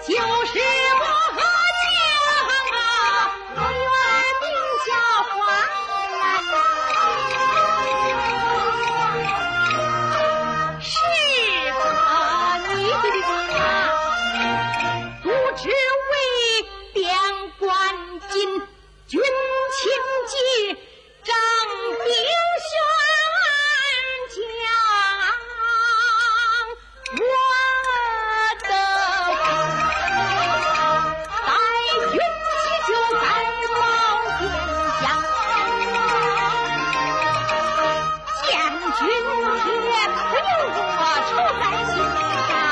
就是我和娘啊原名叫黄是啊你不知我也不用我愁在心上。